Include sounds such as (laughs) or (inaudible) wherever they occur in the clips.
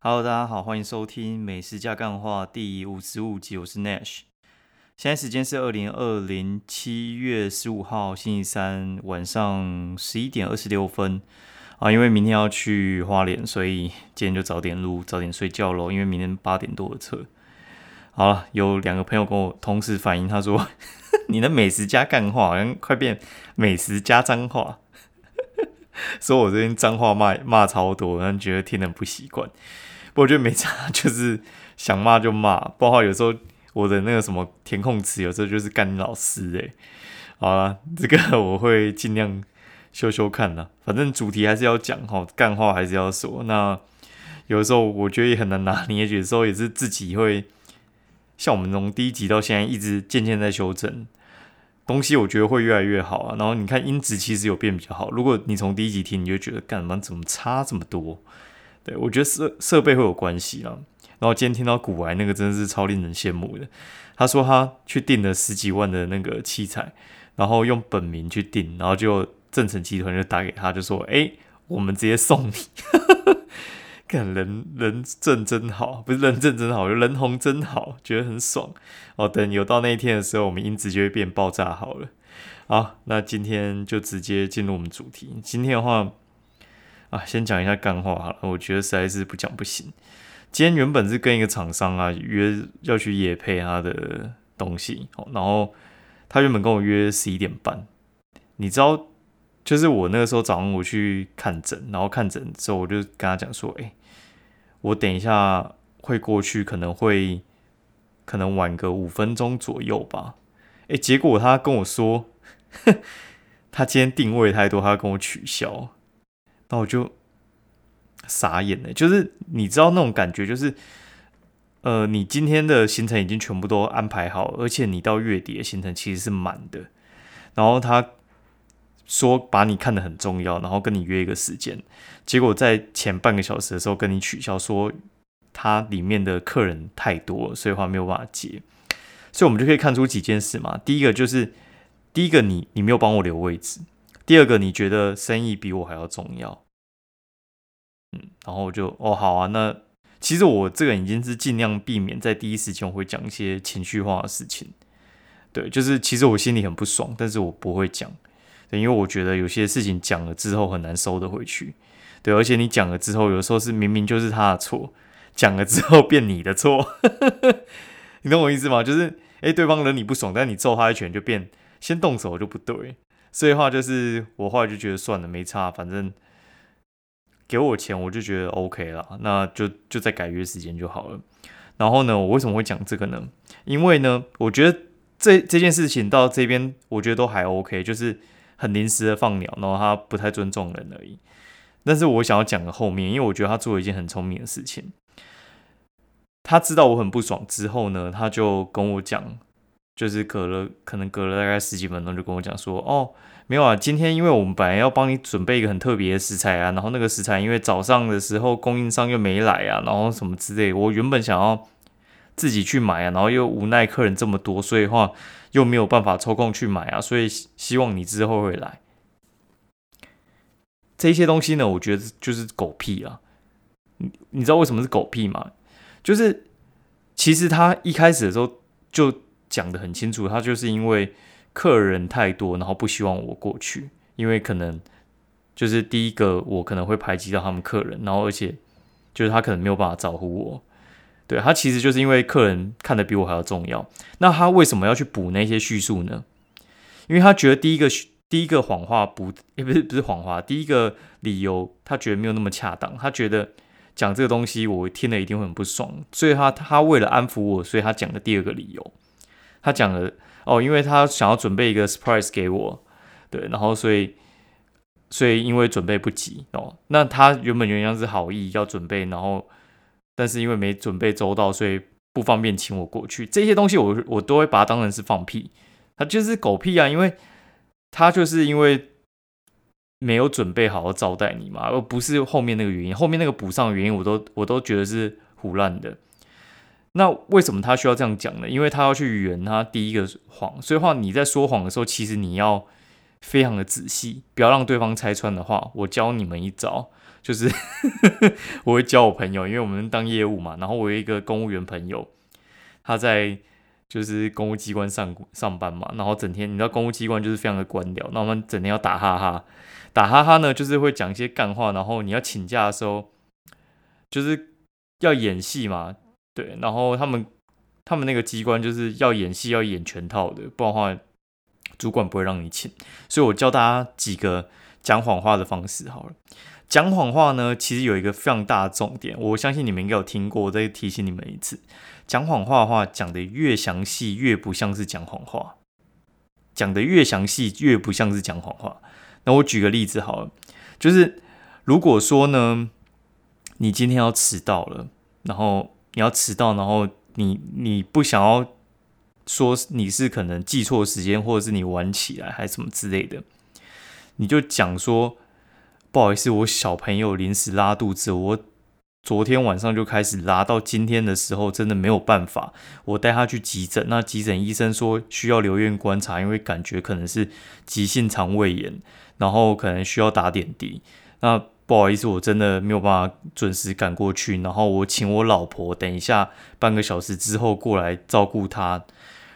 Hello，大家好，欢迎收听《美食加干话》第五十五集，我是 Nash。现在时间是二零二零七月十五号星期三晚上十一点二十六分啊，因为明天要去花莲，所以今天就早点录，早点睡觉喽。因为明天八点多的车。好了，有两个朋友跟我同时反映，他说 (laughs) 你的美食加干话好像快变美食加脏话，(laughs) 说我这边脏话骂骂超多，让人觉得听得不习惯。我觉得没差，就是想骂就骂，包括有时候我的那个什么填空词，有时候就是干老师诶。好了，这个我会尽量修修看啦，反正主题还是要讲哈，干话还是要说。那有的时候我觉得也很难拿捏，有时候也是自己会像我们从第一集到现在一直渐渐在修正东西，我觉得会越来越好啊。然后你看音质其实有变比较好，如果你从第一集听，你就觉得干嘛怎么差这么多？对，我觉得设设备会有关系啦。然后今天听到古玩那个真的是超令人羡慕的。他说他去订了十几万的那个器材，然后用本名去订，然后就正成集团就打给他，就说：“哎，我们直接送你。(laughs) ”看人人正真好，不是人正真好，人红真好，觉得很爽。哦，等有到那一天的时候，我们音质就会变爆炸好了。好，那今天就直接进入我们主题。今天的话。啊，先讲一下干话好了，我觉得实在是不讲不行。今天原本是跟一个厂商啊约要去夜配他的东西，然后他原本跟我约十一点半。你知道，就是我那个时候早上我去看诊，然后看诊之后我就跟他讲说，哎，我等一下会过去，可能会可能晚个五分钟左右吧。哎，结果他跟我说，(laughs) 他今天定位太多，他要跟我取消。那我就傻眼了，就是你知道那种感觉，就是呃，你今天的行程已经全部都安排好，而且你到月底的行程其实是满的。然后他说把你看得很重要，然后跟你约一个时间，结果在前半个小时的时候跟你取消，说他里面的客人太多，所以话没有办法接。所以我们就可以看出几件事嘛。第一个就是，第一个你你没有帮我留位置。第二个，你觉得生意比我还要重要？嗯，然后就哦好啊，那其实我这个已经是尽量避免在第一时间我会讲一些情绪化的事情。对，就是其实我心里很不爽，但是我不会讲，对，因为我觉得有些事情讲了之后很难收得回去。对，而且你讲了之后，有时候是明明就是他的错，讲了之后变你的错，(laughs) 你懂我意思吗？就是哎，对方惹你不爽，但你揍他一拳就变先动手就不对。所以话就是，我后来就觉得算了，没差，反正给我钱我就觉得 OK 了，那就就再改约时间就好了。然后呢，我为什么会讲这个呢？因为呢，我觉得这这件事情到这边，我觉得都还 OK，就是很临时的放鸟，然后他不太尊重人而已。但是我想要讲的后面，因为我觉得他做了一件很聪明的事情。他知道我很不爽之后呢，他就跟我讲。就是隔了，可能隔了大概十几分钟，就跟我讲说，哦，没有啊，今天因为我们本来要帮你准备一个很特别的食材啊，然后那个食材因为早上的时候供应商又没来啊，然后什么之类，我原本想要自己去买啊，然后又无奈客人这么多，所以话又没有办法抽空去买啊，所以希望你之后会来。这些东西呢，我觉得就是狗屁啊，你你知道为什么是狗屁吗？就是其实他一开始的时候就。讲的很清楚，他就是因为客人太多，然后不希望我过去，因为可能就是第一个我可能会排挤到他们客人，然后而且就是他可能没有办法招呼我，对他其实就是因为客人看的比我还要重要。那他为什么要去补那些叙述呢？因为他觉得第一个第一个谎话不，也不是不是谎话，第一个理由他觉得没有那么恰当，他觉得讲这个东西我听了一定会很不爽，所以他他为了安抚我，所以他讲的第二个理由。他讲了哦，因为他想要准备一个 surprise 给我，对，然后所以所以因为准备不及哦，那他原本原样是好意要准备，然后但是因为没准备周到，所以不方便请我过去。这些东西我我都会把它当成是放屁，他就是狗屁啊，因为他就是因为没有准备好好招待你嘛，而不是后面那个原因，后面那个补上原因，我都我都觉得是胡乱的。那为什么他需要这样讲呢？因为他要去圆他第一个谎，所以话你在说谎的时候，其实你要非常的仔细，不要让对方拆穿的话。我教你们一招，就是 (laughs) 我会教我朋友，因为我们当业务嘛，然后我有一个公务员朋友，他在就是公务机关上上班嘛，然后整天你知道公务机关就是非常的官僚，那我们整天要打哈哈，打哈哈呢就是会讲一些干话，然后你要请假的时候就是要演戏嘛，对，然后他们他们那个机关就是要演戏要演全套的，不然的话主管不会让你请，所以我教大家几个讲谎话的方式好了。讲谎话呢，其实有一个非常大的重点，我相信你们应该有听过，我再提醒你们一次。讲谎话的话，讲的越详细，越不像是讲谎话；讲的越详细，越不像是讲谎话。那我举个例子好了，就是如果说呢，你今天要迟到了，然后你要迟到，然后你你不想要说你是可能记错时间，或者是你晚起来，还是什么之类的，你就讲说。不好意思，我小朋友临时拉肚子，我昨天晚上就开始拉，到今天的时候真的没有办法，我带他去急诊。那急诊医生说需要留院观察，因为感觉可能是急性肠胃炎，然后可能需要打点滴。那不好意思，我真的没有办法准时赶过去，然后我请我老婆等一下半个小时之后过来照顾他，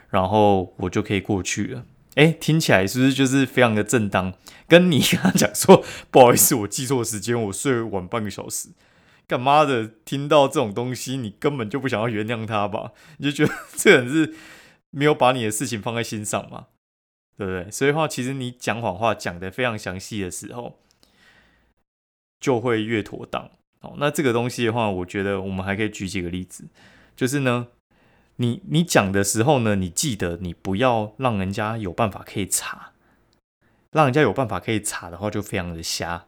然后我就可以过去了。哎，听起来是不是就是非常的正当？跟你跟他讲说，不好意思，我记错时间，我睡晚半个小时。干妈的，听到这种东西，你根本就不想要原谅他吧？你就觉得这人是没有把你的事情放在心上嘛？对不对？所以话，其实你讲谎话讲的非常详细的时候，就会越妥当。哦，那这个东西的话，我觉得我们还可以举几个例子，就是呢。你你讲的时候呢，你记得你不要让人家有办法可以查，让人家有办法可以查的话，就非常的瞎。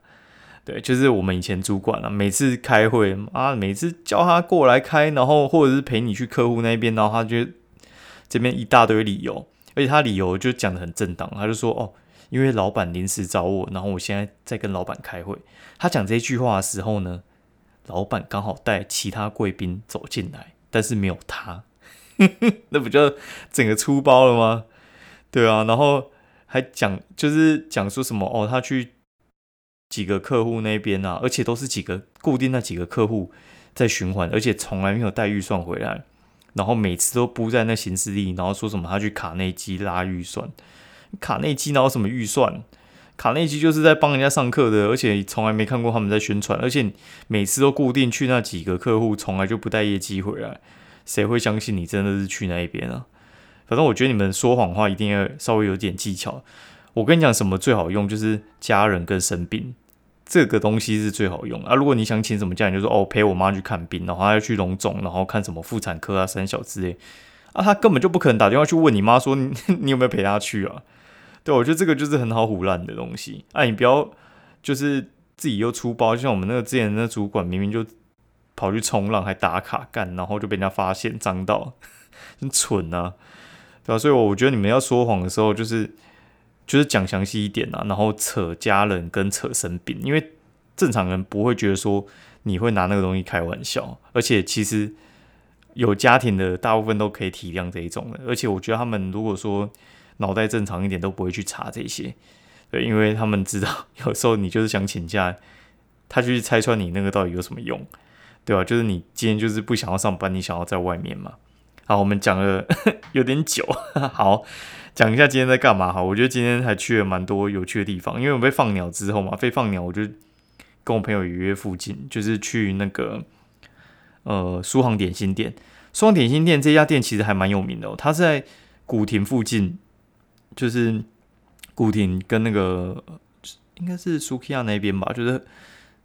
对，就是我们以前主管啊，每次开会啊，每次叫他过来开，然后或者是陪你去客户那边，然后他就这边一大堆理由，而且他理由就讲的很正当，他就说哦，因为老板临时找我，然后我现在在跟老板开会。他讲这句话的时候呢，老板刚好带其他贵宾走进来，但是没有他。(laughs) 那不就整个出包了吗？对啊，然后还讲就是讲说什么哦，他去几个客户那边啊，而且都是几个固定那几个客户在循环，而且从来没有带预算回来，然后每次都不在那行事历，然后说什么他去卡内基拉预算，卡内基哪有什么预算？卡内基就是在帮人家上课的，而且从来没看过他们在宣传，而且每次都固定去那几个客户，从来就不带业绩回来。谁会相信你真的是去那一边啊？反正我觉得你们说谎话一定要稍微有点技巧。我跟你讲，什么最好用，就是家人跟生病这个东西是最好用啊。如果你想请什么假，你就说哦陪我妈去看病，然后要去隆肿，然后看什么妇产科啊、三小之类啊，他根本就不可能打电话去问你妈说你 (laughs) 你有没有陪她去啊？对，我觉得这个就是很好胡乱的东西。哎，你不要就是自己又出包，就像我们那个之前那主管明明就。跑去冲浪还打卡干，然后就被人家发现脏到，很蠢啊，对吧？所以我觉得你们要说谎的时候，就是就是讲详细一点啊，然后扯家人跟扯生病，因为正常人不会觉得说你会拿那个东西开玩笑，而且其实有家庭的大部分都可以体谅这一种的，而且我觉得他们如果说脑袋正常一点，都不会去查这些，对，因为他们知道 (laughs) 有时候你就是想请假，他就去拆穿你那个到底有什么用。对吧？就是你今天就是不想要上班，你想要在外面嘛？好，我们讲了 (laughs) 有点久，(laughs) 好，讲一下今天在干嘛？哈，我觉得今天还去了蛮多有趣的地方，因为我被放鸟之后嘛，被放鸟，我就跟我朋友约附近，就是去那个呃苏杭点心店。苏杭点心店这家店其实还蛮有名的哦，它在古亭附近，就是古亭跟那个应该是苏 Kia 那边吧，就是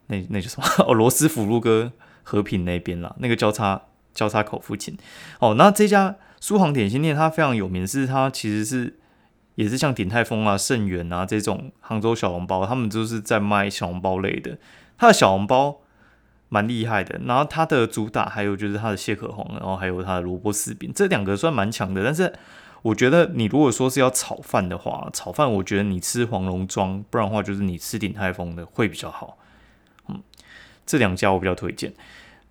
那那叫什么？(laughs) 哦，罗斯福路跟。和平那边啦，那个交叉交叉口附近哦。那这家苏杭点心店它非常有名，是它其实是也是像鼎泰丰啊、盛源啊这种杭州小笼包，他们都是在卖小笼包类的。它的小笼包蛮厉害的，然后它的主打还有就是它的蟹壳黄，然后还有它的萝卜丝饼，这两个算蛮强的。但是我觉得你如果说是要炒饭的话，炒饭我觉得你吃黄龙庄，不然的话就是你吃鼎泰丰的会比较好。嗯，这两家我比较推荐。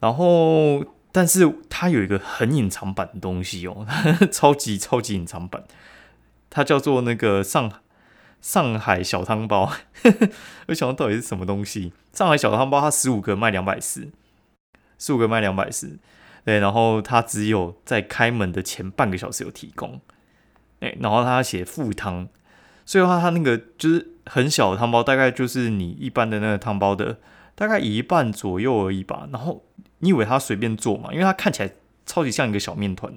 然后，但是它有一个很隐藏版的东西哦，(laughs) 超级超级隐藏版，它叫做那个上上海小汤包，(laughs) 我想到底是什么东西？上海小汤包它十五个卖两百四，十五个卖两百四，对，然后它只有在开门的前半个小时有提供，哎，然后他写附汤，所以的话他那个就是很小的汤包，大概就是你一般的那个汤包的大概一半左右而已吧。然后你以为他随便做嘛？因为它看起来超级像一个小面团，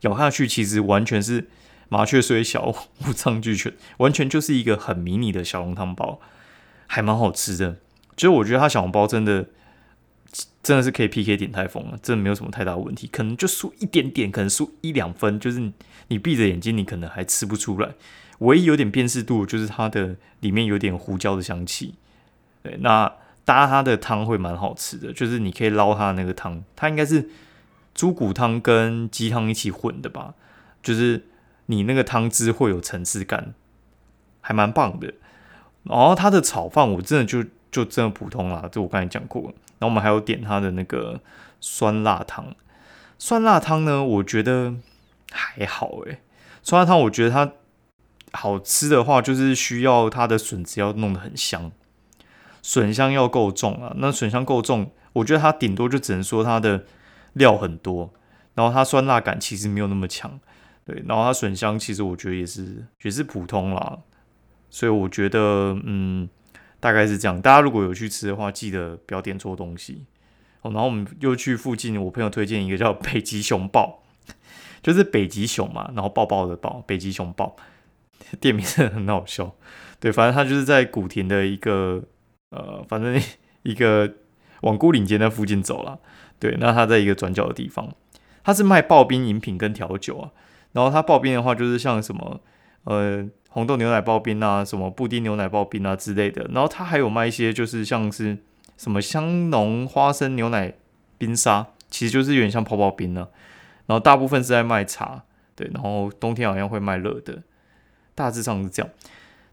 咬下去其实完全是。麻雀虽小，(laughs) 五脏俱全，完全就是一个很迷你的小笼汤包，还蛮好吃的。其实我觉得他小笼包真的真的是可以 PK 点泰丰了，真的没有什么太大问题。可能就输一点点，可能输一两分，就是你闭着眼睛，你可能还吃不出来。唯一有点辨识度就是它的里面有点胡椒的香气。对，那搭它的汤会蛮好吃的，就是你可以捞它那个汤，它应该是猪骨汤跟鸡汤一起混的吧，就是。你那个汤汁会有层次感，还蛮棒的。然后它的炒饭我真的就就真的普通啦，这我刚才讲过了。然后我们还有点它的那个酸辣汤，酸辣汤呢，我觉得还好诶。酸辣汤我觉得它好吃的话，就是需要它的笋子要弄得很香，笋香要够重啊。那笋香够重，我觉得它顶多就只能说它的料很多，然后它酸辣感其实没有那么强。对，然后它笋香其实我觉得也是也是普通啦，所以我觉得嗯大概是这样。大家如果有去吃的话，记得不要点错东西哦。然后我们又去附近，我朋友推荐一个叫北极熊抱，就是北极熊嘛，然后抱抱的抱，北极熊抱，店名真的很好笑。对，反正它就是在古田的一个呃，反正一个往孤岭街那附近走了。对，那它在一个转角的地方，它是卖刨冰饮品跟调酒啊。然后它刨冰的话，就是像什么呃红豆牛奶刨冰啊，什么布丁牛奶刨冰啊之类的。然后它还有卖一些，就是像是什么香浓花生牛奶冰沙，其实就是有点像泡泡冰了。然后大部分是在卖茶，对。然后冬天好像会卖热的，大致上是这样。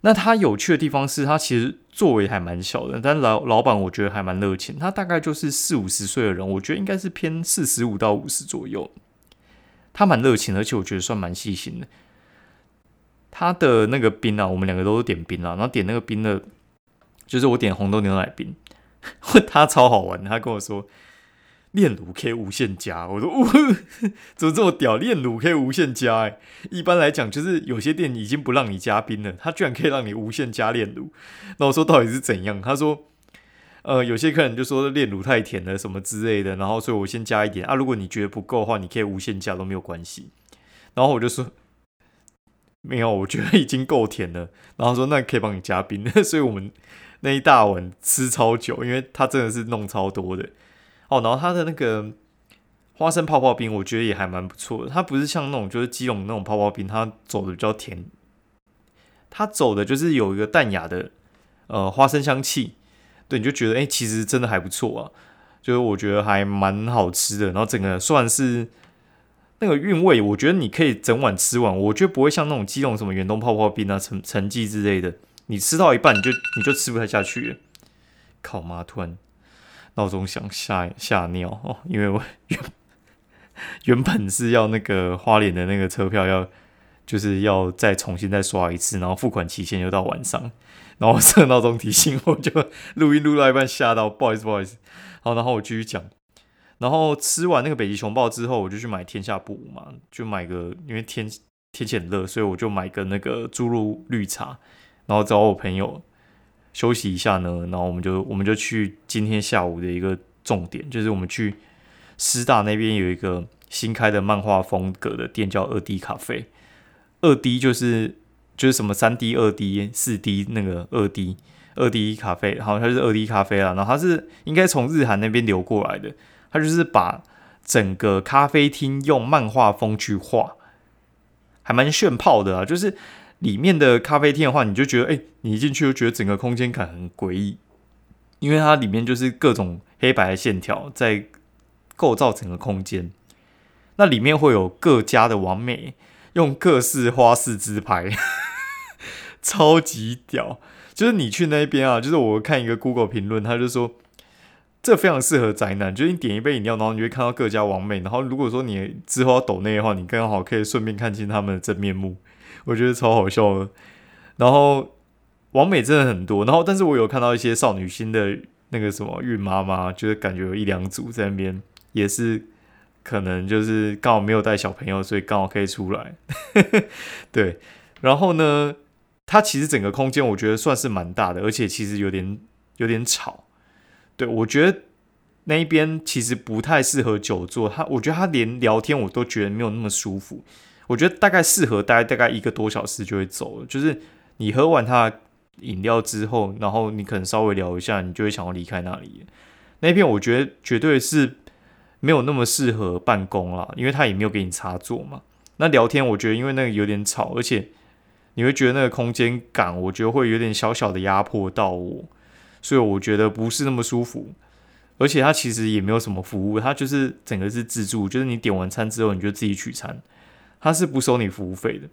那它有趣的地方是，它其实座位还蛮小的，但老老板我觉得还蛮热情。他大概就是四五十岁的人，我觉得应该是偏四十五到五十左右。他蛮热情，而且我觉得算蛮细心的。他的那个冰啊，我们两个都是点冰啊，然后点那个冰的，就是我点红豆牛奶冰，(laughs) 他超好玩。他跟我说炼乳可以无限加，我说呜，(laughs) 怎么这么屌？炼乳可以无限加？哎，一般来讲就是有些店已经不让你加冰了，他居然可以让你无限加炼乳。那我说到底是怎样？他说。呃，有些客人就说炼乳太甜了什么之类的，然后所以我先加一点啊。如果你觉得不够的话，你可以无限加都没有关系。然后我就说没有，我觉得已经够甜了。(laughs) 然后说那可以帮你加冰。(laughs) 所以我们那一大碗吃超久，因为它真的是弄超多的哦。然后它的那个花生泡泡冰，我觉得也还蛮不错的。它不是像那种就是基隆那种泡泡冰，它走的比较甜，它走的就是有一个淡雅的呃花生香气。对，你就觉得哎，其实真的还不错啊，就是我觉得还蛮好吃的。然后整个算是那个韵味，我觉得你可以整碗吃完，我觉得不会像那种激动什么远东泡泡冰啊、成成绩之类的，你吃到一半你就你就吃不太下去了。靠妈！突然闹钟响，吓吓尿哦，因为我原原本是要那个花莲的那个车票要就是要再重新再刷一次，然后付款期限又到晚上。然后设闹钟提醒，我就录音录到一半吓到，不好意思不好意思。好，然后我继续讲。然后吃完那个北极熊抱之后，我就去买天下布嘛，就买个，因为天天气很热，所以我就买个那个猪肉绿茶。然后找我朋友休息一下呢，然后我们就我们就去今天下午的一个重点，就是我们去师大那边有一个新开的漫画风格的店，叫二 D 咖啡。二 D 就是。就是什么三 D、二 D、四 D 那个二 D、二 D 咖啡，好像它是二 D 咖啡啦。然后它是应该从日韩那边流过来的，它就是把整个咖啡厅用漫画风去画，还蛮炫炮的啊。就是里面的咖啡厅的话，你就觉得，哎，你一进去就觉得整个空间感很诡异，因为它里面就是各种黑白线条在构造整个空间。那里面会有各家的完美。用各式花式自拍，(laughs) 超级屌！就是你去那边啊，就是我看一个 Google 评论，他就说这非常适合宅男。就是你点一杯饮料，然后你会看到各家王妹，然后如果说你之后要抖内的话，你刚好可以顺便看清他们的真面目。(laughs) 我觉得超好笑的。然然后王美真的很多，然后但是我有看到一些少女心的那个什么孕妈妈，就是感觉有一两组在那边，也是可能就是刚好没有带小朋友，所以刚好可以出来。(laughs) 对，然后呢，它其实整个空间我觉得算是蛮大的，而且其实有点有点吵。对我觉得那一边其实不太适合久坐，他我觉得他连聊天我都觉得没有那么舒服。我觉得大概适合待大概一个多小时就会走了，就是你喝完它饮料之后，然后你可能稍微聊一下，你就会想要离开那里。那边我觉得绝对是没有那么适合办公啦，因为他也没有给你插座嘛。那聊天我觉得因为那个有点吵，而且你会觉得那个空间感，我觉得会有点小小的压迫到我，所以我觉得不是那么舒服。而且它其实也没有什么服务，它就是整个是自助，就是你点完餐之后你就自己取餐。它是不收你服务费的，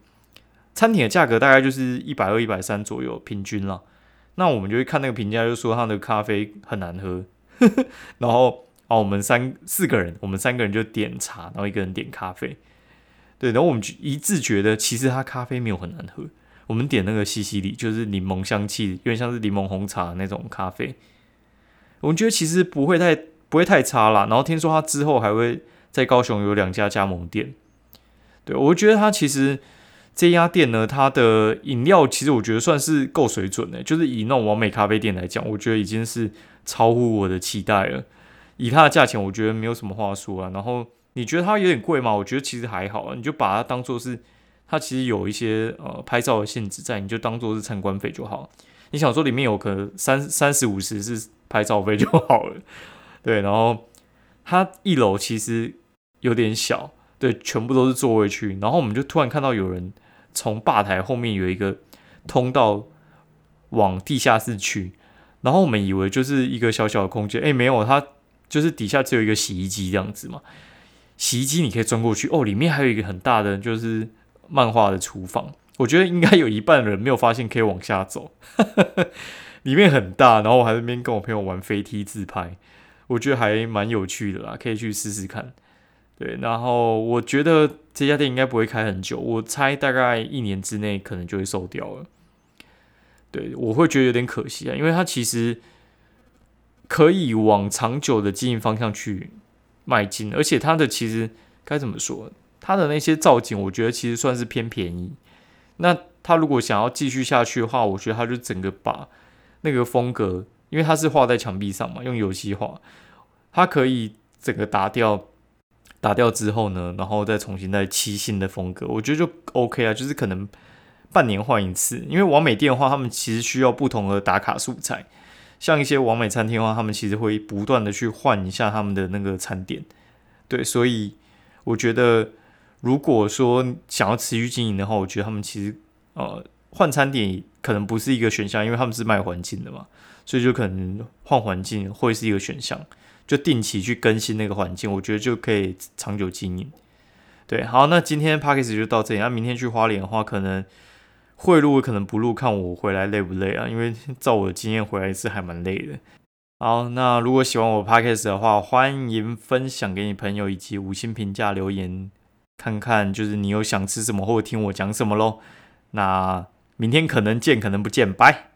餐厅的价格大概就是一百二、一百三左右平均了。那我们就会看那个评价，就说它的咖啡很难喝。(laughs) 然后哦，我们三四个人，我们三个人就点茶，然后一个人点咖啡。对，然后我们一致觉得其实它咖啡没有很难喝。我们点那个西西里，就是柠檬香气，有点像是柠檬红茶那种咖啡。我们觉得其实不会太不会太差啦。然后听说它之后还会在高雄有两家加盟店。对，我觉得它其实这家店呢，它的饮料其实我觉得算是够水准的，就是以那种完美咖啡店来讲，我觉得已经是超乎我的期待了。以它的价钱，我觉得没有什么话说啊。然后你觉得它有点贵吗？我觉得其实还好，你就把它当做是它其实有一些呃拍照的性质在，你就当做是参观费就好。你想说里面有可能三三十五十是拍照费就好了，对。然后它一楼其实有点小。对，全部都是座位区，然后我们就突然看到有人从吧台后面有一个通道往地下室去，然后我们以为就是一个小小的空间，哎，没有，它就是底下只有一个洗衣机这样子嘛。洗衣机你可以钻过去，哦，里面还有一个很大的就是漫画的厨房，我觉得应该有一半人没有发现可以往下走，(laughs) 里面很大，然后我还在那边跟我朋友玩飞梯自拍，我觉得还蛮有趣的啦，可以去试试看。对，然后我觉得这家店应该不会开很久，我猜大概一年之内可能就会收掉了。对，我会觉得有点可惜啊，因为它其实可以往长久的经营方向去迈进，而且它的其实该怎么说，它的那些造景，我觉得其实算是偏便宜。那他如果想要继续下去的话，我觉得他就整个把那个风格，因为它是画在墙壁上嘛，用油漆画，它可以整个打掉。打掉之后呢，然后再重新再漆新的风格，我觉得就 OK 啊，就是可能半年换一次。因为完美店的话，他们其实需要不同的打卡素材，像一些完美餐厅的话，他们其实会不断的去换一下他们的那个餐点。对，所以我觉得如果说想要持续经营的话，我觉得他们其实呃换餐点可能不是一个选项，因为他们是卖环境的嘛，所以就可能换环境会是一个选项。就定期去更新那个环境，我觉得就可以长久经营。对，好，那今天 p a c k a g e 就到这里。那明天去花莲的话，可能会录，可能不录，看我回来累不累啊？因为照我的经验，回来是还蛮累的。好，那如果喜欢我 p a c k a g e 的话，欢迎分享给你朋友，以及五星评价留言，看看就是你有想吃什么，或者听我讲什么喽。那明天可能见，可能不见，拜。